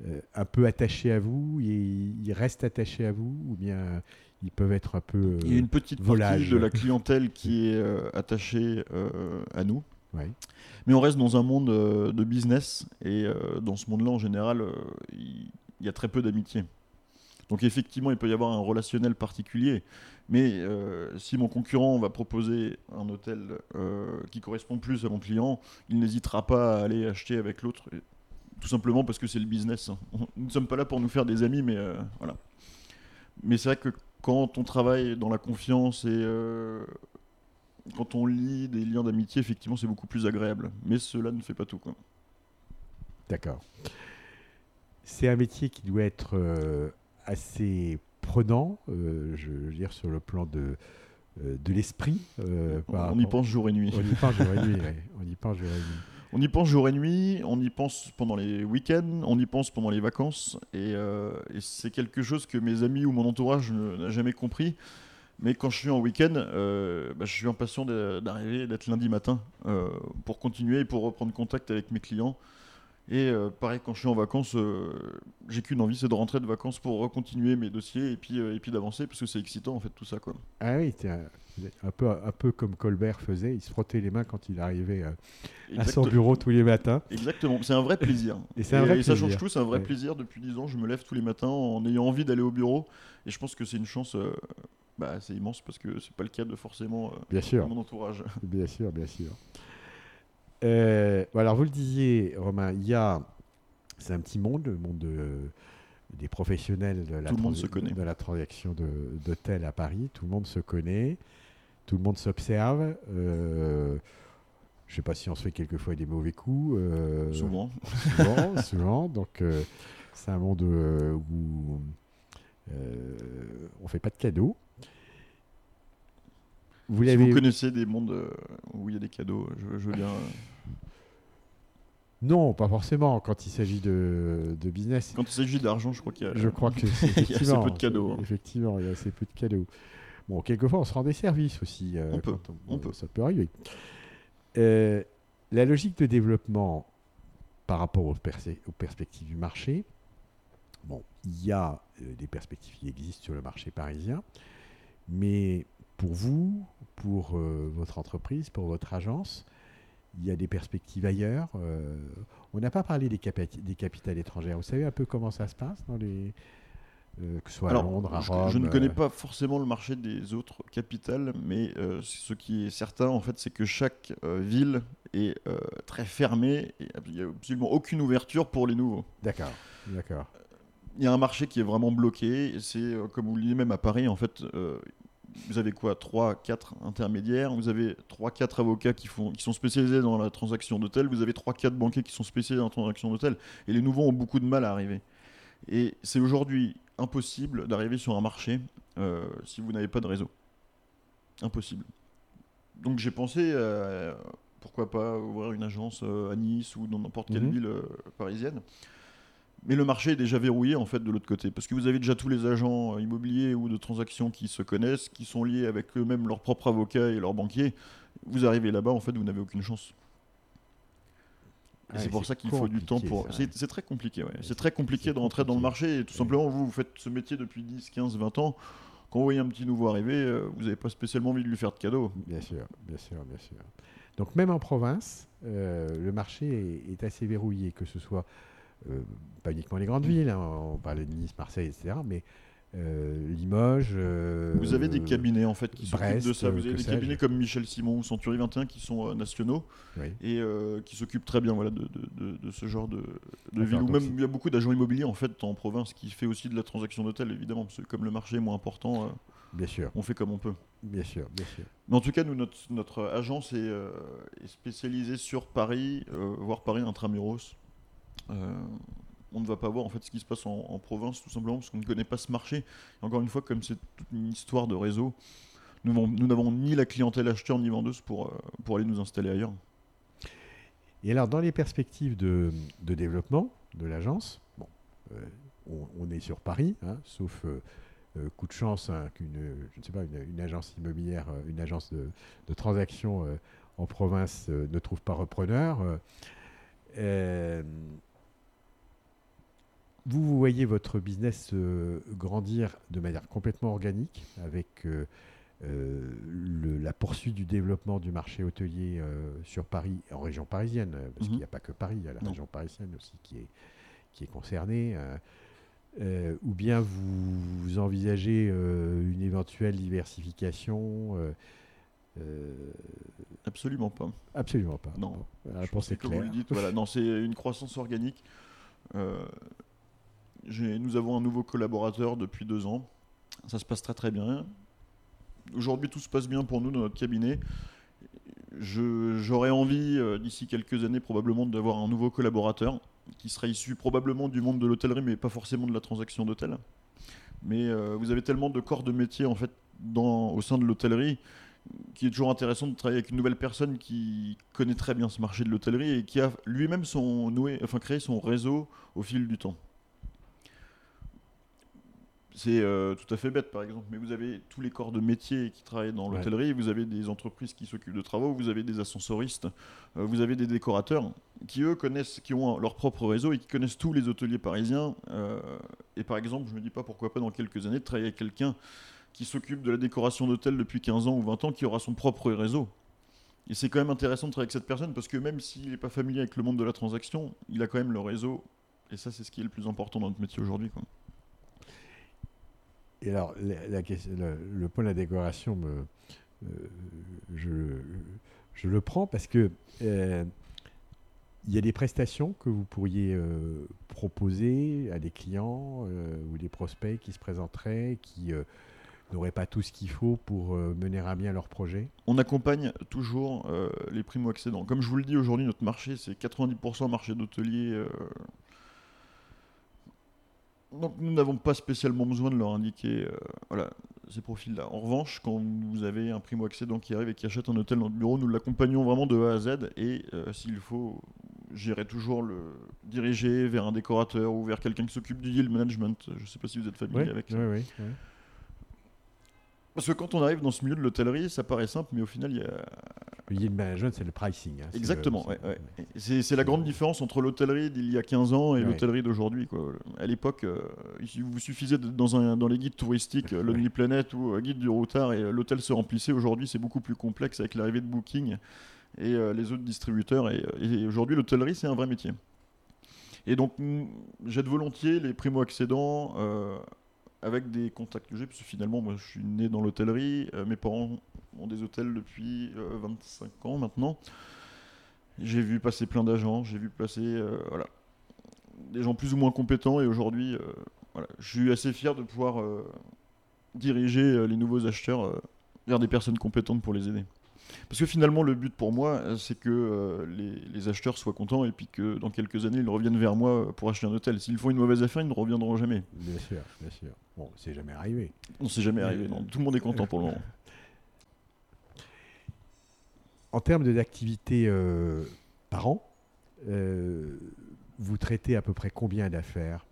euh, un peu attachés à vous, ils, ils restent attachés à vous ou bien ils peuvent être un peu... euh, Il y a une petite volage. partie de la clientèle qui est attachée à nous. ouais. Mais on reste dans un monde de business et dans ce monde-là, en général, il y a très peu d'amitié. Donc effectivement, il peut y avoir un relationnel particulier. Mais euh, si mon concurrent va proposer un hôtel euh, qui correspond plus à mon client, il n'hésitera pas à aller acheter avec l'autre. Tout simplement parce que c'est le business. hein. Nous ne sommes pas là pour nous faire des amis, mais euh, voilà. Mais c'est vrai que quand on travaille dans la confiance et quand on lit des liens d'amitié, effectivement, c'est beaucoup plus agréable. Mais cela ne fait pas tout. D'accord. C'est un métier qui doit être assez prenant, euh, je veux dire, sur le plan de, euh, de l'esprit. euh, on y pense jour et nuit. On y pense jour et nuit, [laughs] ouais. On y pense jour et nuit. On y pense jour et nuit, on y pense pendant les week-ends, on y pense pendant les vacances. Et, euh, et c'est quelque chose que mes amis ou mon entourage n'a jamais compris. Mais quand je suis en week-end, euh, bah, je suis impatient d'arriver, d'être lundi matin euh, pour continuer et pour reprendre contact avec mes clients. Et euh, pareil, quand je suis en vacances, euh, j'ai qu'une envie, c'est de rentrer de vacances pour recontinuer mes dossiers et puis, euh, et puis d'avancer, parce que c'est excitant en fait tout ça. Quoi. Ah oui, un, peu, un peu comme Colbert faisait, il se frottait les mains quand il arrivait à son bureau tous les matins. Exactement, c'est un vrai plaisir. [laughs] Et c'est un vrai ça change tout, c'est un vrai Ouais. plaisir. Depuis 10 ans, je me lève tous les matins en ayant envie d'aller au bureau. Et je pense que c'est une chance bah, assez immense parce que c'est pas le cas de forcément Bien sûr. mon entourage. Bien sûr, bien sûr. Euh, alors, vous le disiez, Romain, il y a. C'est un petit monde, le monde de- des professionnels de la, Tout le monde transi- se connaît. de la transaction d'hôtel à Paris. Tout le monde se connaît, tout le monde s'observe. Euh, je ne sais pas si on se fait quelquefois des mauvais coups. euh, Souvent. Souvent, [laughs] souvent. Donc, euh, c'est un monde euh, où euh, on ne fait pas de cadeaux. Vous Si vous connaissez des mondes euh, où il y a des cadeaux, je, je veux bien. Non, pas forcément. Quand il s'agit de, de business, Quand il s'agit d'argent, je crois qu'il y a. je crois que c'est [laughs] il y a assez peu de cadeaux, hein. Effectivement, il y a assez peu de cadeaux. Bon, quelquefois, on se rend des services aussi. euh, On peut, on peut. Ça peut arriver. Euh, la logique de développement par rapport aux, aux perspectives du marché, bon, il y a euh, des perspectives qui existent sur le marché parisien, mais pour vous, pour euh, votre entreprise, pour votre agence, il y a des perspectives ailleurs. euh, on n'a pas parlé des, capa- des capitales étrangères. Vous savez un peu comment ça se passe dans les, euh, que ce soit à Alors, Londres, à Rome. je ne connais euh, pas forcément le marché des autres capitales, mais euh, ce qui est certain, en fait, c'est que chaque ville est très fermée et il n'y a absolument aucune ouverture pour les nouveaux. D'accord, d'accord. Il y a un marché qui est vraiment bloqué. C'est comme vous le disiez même à Paris, en fait, vous avez quoi 3, 4 intermédiaires, vous avez 3, 4 avocats qui, font, qui sont spécialisés dans la transaction d'hôtel, vous avez 3, 4 banquiers qui sont spécialisés dans la transaction d'hôtel, et les nouveaux ont beaucoup de mal à arriver. Et c'est aujourd'hui impossible d'arriver sur un marché euh, si vous n'avez pas de réseau. Impossible. Donc j'ai pensé, euh, pourquoi pas ouvrir une agence euh, à Nice ou dans n'importe quelle Mhm. ville euh, parisienne. Mais le marché est déjà verrouillé en fait de l'autre côté, parce que vous avez déjà tous les agents immobiliers ou de transactions qui se connaissent, qui sont liés avec eux-mêmes leurs propres avocats et leurs banquiers. Vous arrivez là-bas, en fait, vous n'avez aucune chance. C'est pour ça qu'il faut du temps pour. C'est très compliqué, ouais. C'est très compliqué de rentrer dans le marché. Et tout simplement, vous, vous faites ce métier depuis 10, 15, 20 ans. Quand vous voyez un petit nouveau arriver, euh, vous n'avez pas spécialement envie de lui faire de cadeaux. Bien sûr, bien sûr, bien sûr. Donc même en province, euh, le marché est, assez verrouillé, que ce soit pas uniquement les grandes villes, hein, on parlait de Nice, Marseille, etc., mais euh, Limoges. Euh, vous avez des cabinets en fait qui s'occupent de ça. Vous avez des cabinets comme Michel Simon ou Century 21 qui sont euh, nationaux et qui s'occupent très bien voilà, de, de, ce genre de, de ville. Ou même il y a beaucoup d'agents immobiliers en fait en province qui fait aussi de la transaction d'hôtel évidemment parce que comme le marché est moins important. Bien sûr. On fait comme on peut. Bien sûr, bien sûr. Mais en tout cas, nous, notre, notre agence est, est, spécialisée sur Paris, voire Paris intramuros on ne va pas voir en fait ce qui se passe en, province tout simplement parce qu'on ne connaît pas ce marché. encore une fois, comme c'est toute une histoire de réseau, nous n'avons ni la clientèle acheteur ni vendeuse pour, euh, pour aller nous installer ailleurs. Et alors, dans les perspectives de, développement de l'agence, bon, euh, on, est sur Paris, hein, sauf euh, coup de chance hein, qu'une, je ne sais pas, une, agence immobilière, une agence de, de transaction en province ne trouve pas repreneur. Vous, vous voyez votre business euh, grandir de manière complètement organique avec euh, euh, la poursuite du développement du marché hôtelier sur Paris, en région parisienne, parce qu'il n'y a mhm. pas que Paris, il y a la région parisienne aussi qui est, qui est concernée. ou bien vous, envisagez une éventuelle diversification Absolument pas. Absolument pas. Non. la réponse est claire. voilà, non, c'est une croissance organique nous avons un nouveau collaborateur depuis deux ans. Ça se passe très très bien. Aujourd'hui, tout se passe bien pour nous dans notre cabinet. J'aurais envie, euh, d'ici quelques années, probablement d'avoir un nouveau collaborateur qui sera issu probablement du monde de l'hôtellerie, mais pas forcément de la transaction d'hôtel. Mais euh, vous avez tellement de corps de métier en fait dans, au sein de l'hôtellerie qui est toujours intéressant de travailler avec une nouvelle personne qui connaît très bien ce marché de l'hôtellerie et qui a lui-même son enfin créé son réseau au fil du temps. C'est euh, tout à fait bête, par exemple, mais vous avez tous les corps de métier qui travaillent dans l'hôtellerie, vous avez des entreprises qui s'occupent de travaux, vous avez des ascensoristes, euh, vous avez des décorateurs qui, eux, connaissent, qui ont leur propre réseau et qui connaissent tous les hôteliers parisiens. Euh, et par exemple, je me dis pas pourquoi pas dans quelques années de travailler avec quelqu'un qui s'occupe de la décoration d'hôtel depuis 15 ans ou 20 ans, qui aura son propre réseau. Et c'est quand même intéressant de travailler avec cette personne parce que même s'il n'est pas familier avec le monde de la transaction, il a quand même le réseau. Et ça, c'est ce qui est le plus important dans notre métier aujourd'hui. Et alors, la, le, point de la décoration, euh, je, je, le prends parce que euh, il y a des prestations que vous pourriez euh, proposer à des clients ou des prospects qui se présenteraient, qui n'auraient pas tout ce qu'il faut pour mener à bien leur projet On accompagne toujours les primo-accédants. Comme je vous le dis aujourd'hui, notre marché, c'est 90% marché d'hôteliers donc nous n'avons pas spécialement besoin de leur indiquer euh, voilà, ces profils-là. En revanche, quand vous avez un primo-accédant qui arrive et qui achète un hôtel dans notre bureau, nous l'accompagnons vraiment de A à Z et euh, s'il faut, j'irai toujours le diriger vers un décorateur ou vers quelqu'un qui s'occupe du yield management. Je ne sais pas si vous êtes familier avec ça. Oui, oui, parce que quand on arrive dans ce milieu de l'hôtellerie, ça paraît simple, mais au final, il y a. Le yield management, c'est le pricing. Hein, Exactement. C'est la grande différence entre l'hôtellerie d'il y a 15 ans et l'hôtellerie d'aujourd'hui. À l'époque, euh, il vous suffisait d'être dans, un, dans les guides touristiques, Lonely Planet ou euh, Guide du Routard, et l'hôtel se remplissait. Aujourd'hui, c'est beaucoup plus complexe avec l'arrivée de Booking et euh, les autres distributeurs. Et, et aujourd'hui, l'hôtellerie, c'est un vrai métier. Et donc, j'aide volontiers les primo-accédants avec des contacts que j'ai, parce que finalement, moi, je suis né dans l'hôtellerie. Euh, mes parents ont des hôtels depuis 25 euh, ans maintenant. J'ai vu passer plein d'agents, j'ai vu passer euh, voilà, des gens plus ou moins compétents, et aujourd'hui, voilà, je suis assez fier de pouvoir diriger les nouveaux acheteurs vers des personnes compétentes pour les aider. Parce que finalement, le but pour moi, c'est que euh, les, acheteurs soient contents et puis que dans quelques années, ils reviennent vers moi pour acheter un hôtel. S'ils font une mauvaise affaire, ils ne reviendront jamais. Bien sûr, bien sûr. Bon, c'est jamais arrivé. On s'est jamais arrivé, non. Tout le monde est content pour le moment. En termes d'activité euh, par an, euh, vous traitez à peu près combien d'affaires?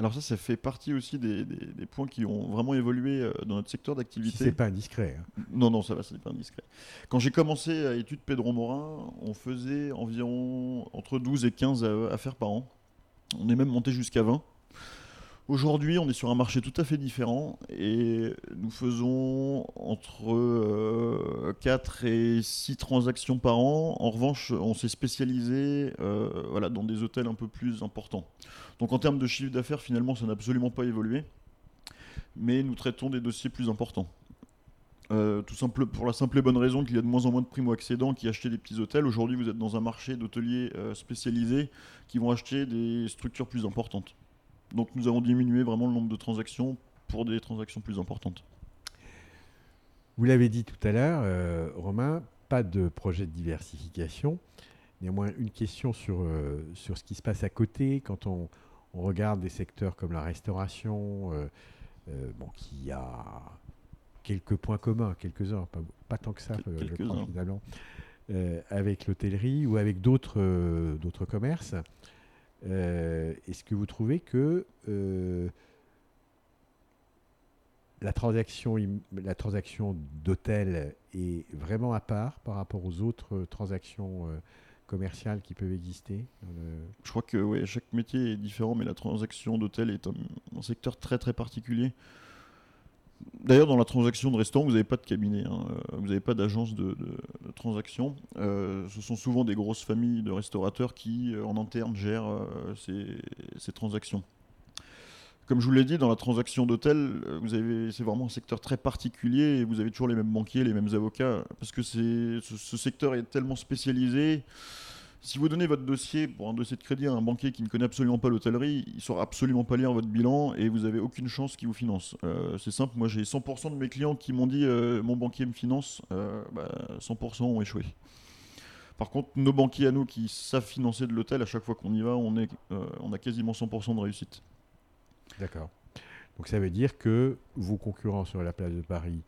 Alors ça, ça fait partie aussi des, des- des points qui ont vraiment évolué euh, dans notre secteur Si d'activité. c'est pas indiscret. hein. Non, non, ça va, c'est pas indiscret. Quand j'ai commencé à études Pedro Morin, on faisait environ entre 12 et 15 euh, affaires par an. On est même monté jusqu'à 20. Aujourd'hui, on est sur un marché tout à fait différent et nous faisons entre euh, 4 et 6 transactions par an. En revanche, on s'est spécialisé euh, voilà, dans des hôtels un peu plus importants. Donc en termes de chiffre d'affaires, finalement, ça n'a absolument pas évolué. Mais nous traitons des dossiers plus importants. Euh, tout simple, pour la simple et bonne raison qu'il y a de moins en moins de primo-accédants qui achetaient des petits hôtels. Aujourd'hui, vous êtes dans un marché d'hôteliers euh, spécialisés qui vont acheter des structures plus importantes. Donc nous avons diminué vraiment le nombre de transactions pour des transactions plus importantes. Vous l'avez dit tout à l'heure, euh, Romain, pas de projet de diversification. Néanmoins, une question sur, sur ce qui se passe à côté quand on, on regarde des secteurs comme la restauration, euh, euh, bon, qui a quelques points communs, quelques-uns, pas, pas tant que ça, Quel- je quelques-uns. crois, finalement, euh, avec l'hôtellerie ou avec d'autres d'autres commerces. Est-ce que vous trouvez que la transaction, la transaction d'hôtel est vraiment à part par rapport aux autres transactions commerciales qui peuvent exister Je crois que chaque métier est différent, mais la transaction d'hôtel est un, secteur très très particulier. D'ailleurs, dans la transaction de restaurant, vous n'avez pas de cabinet, hein, euh, vous n'avez pas d'agence de, transaction. Euh, ce sont souvent des grosses familles de restaurateurs qui, euh, en interne, gèrent ces transactions. Comme je vous l'ai dit, dans la transaction d'hôtel, euh, c'est vraiment un secteur très particulier et vous avez toujours les mêmes banquiers, les mêmes avocats, parce que ce, secteur est tellement spécialisé. Si vous donnez votre dossier pour un dossier de crédit à un banquier qui ne connaît absolument pas l'hôtellerie, il ne saura absolument pas lire votre bilan et vous n'avez aucune chance qu'il vous finance. Euh, c'est simple, moi j'ai 100% de mes clients qui m'ont dit euh, mon banquier me finance, euh, bah, 100% ont échoué. Par contre, nos banquiers à nous qui savent financer de l'hôtel, à chaque fois qu'on y va, on, est, on a quasiment 100% de réussite. D'accord. Donc ça veut dire que vos concurrents sur la place de Paris,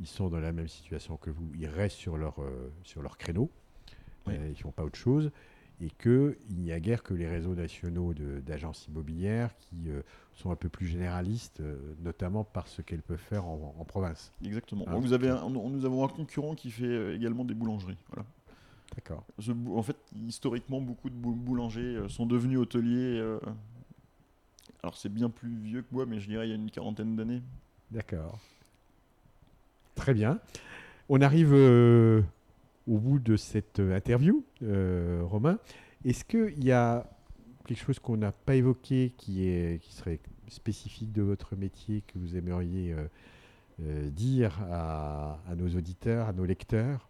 ils sont dans la même situation que vous. Ils restent sur leur, euh, sur leur créneau. Oui. Euh, ils ne font pas autre chose. Et qu'il n'y a guère que les réseaux nationaux d'agences immobilières qui euh, sont un peu plus généralistes, notamment par ce qu'elles peuvent faire en, en province. Exactement. Bon, vous avez un- on- nous avons un concurrent qui fait également des boulangeries. Voilà. D'accord. En fait, historiquement, beaucoup de bou- boulangers sont devenus hôteliers. Alors, c'est bien plus vieux que moi, mais je dirais il y a une quarantaine d'années. D'accord. Très bien. On arrive euh, au bout de cette euh, interview, euh, Romain. Est-ce qu'il y a quelque chose qu'on n'a pas évoqué qui, serait spécifique de votre métier que vous aimeriez dire à nos auditeurs, à nos lecteurs?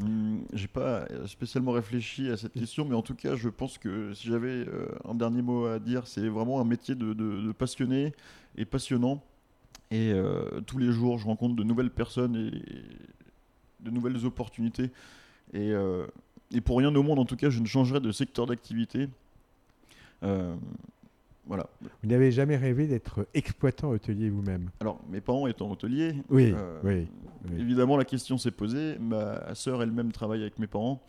Hum, J'ai pas euh, spécialement réfléchi à cette question, mais en tout cas, je pense que si j'avais euh, un dernier mot à dire, c'est vraiment un métier de, passionné et passionnant. Et euh, tous les jours, je rencontre de nouvelles personnes et de nouvelles opportunités. Et, et pour rien au monde, en tout cas, je ne changerai de secteur d'activité. Voilà. Vous n'avez jamais rêvé d'être exploitant hôtelier vous-même Alors, mes parents étant hôteliers, Oui, euh, oui, oui. évidemment, la question s'est posée. Ma sœur elle-même travaille avec mes parents.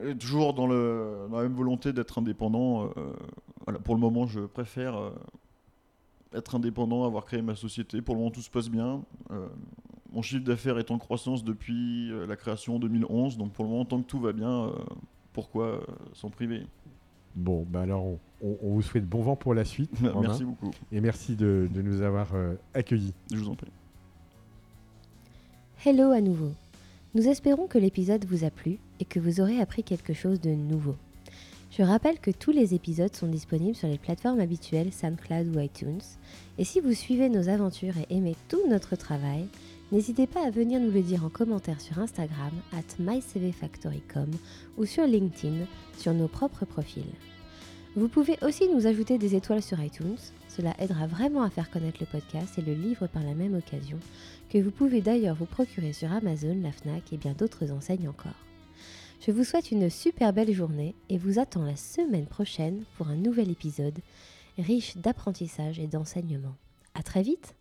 Et toujours dans, le, dans la même volonté d'être indépendant. euh, voilà, pour le moment, je préfère euh, être indépendant, avoir créé ma société. Pour le moment, tout se passe bien. Mon chiffre d'affaires est en croissance depuis la création en 2011. Donc, pour le moment, tant que tout va bien, pourquoi s'en priver? Bon, ben alors on, on- on vous souhaite bon vent pour la suite. [laughs] Romain, Merci beaucoup. Et merci de, de nous avoir euh, accueillis. Je vous en prie. Hello à nouveau. Nous espérons que l'épisode vous a plu et que vous aurez appris quelque chose de nouveau. Je rappelle que tous les épisodes sont disponibles sur les plateformes habituelles SoundCloud ou iTunes. Et si vous suivez nos aventures et aimez tout notre travail, n'hésitez pas à venir nous le dire en commentaire sur Instagram, at mycvfactory.com ou sur LinkedIn sur nos propres profils. Vous pouvez aussi nous ajouter des étoiles sur iTunes, cela aidera vraiment à faire connaître le podcast et le livre par la même occasion, que vous pouvez d'ailleurs vous procurer sur Amazon, la FNAC et bien d'autres enseignes encore. Je vous souhaite une super belle journée et vous attends la semaine prochaine pour un nouvel épisode riche d'apprentissage et d'enseignement. À très vite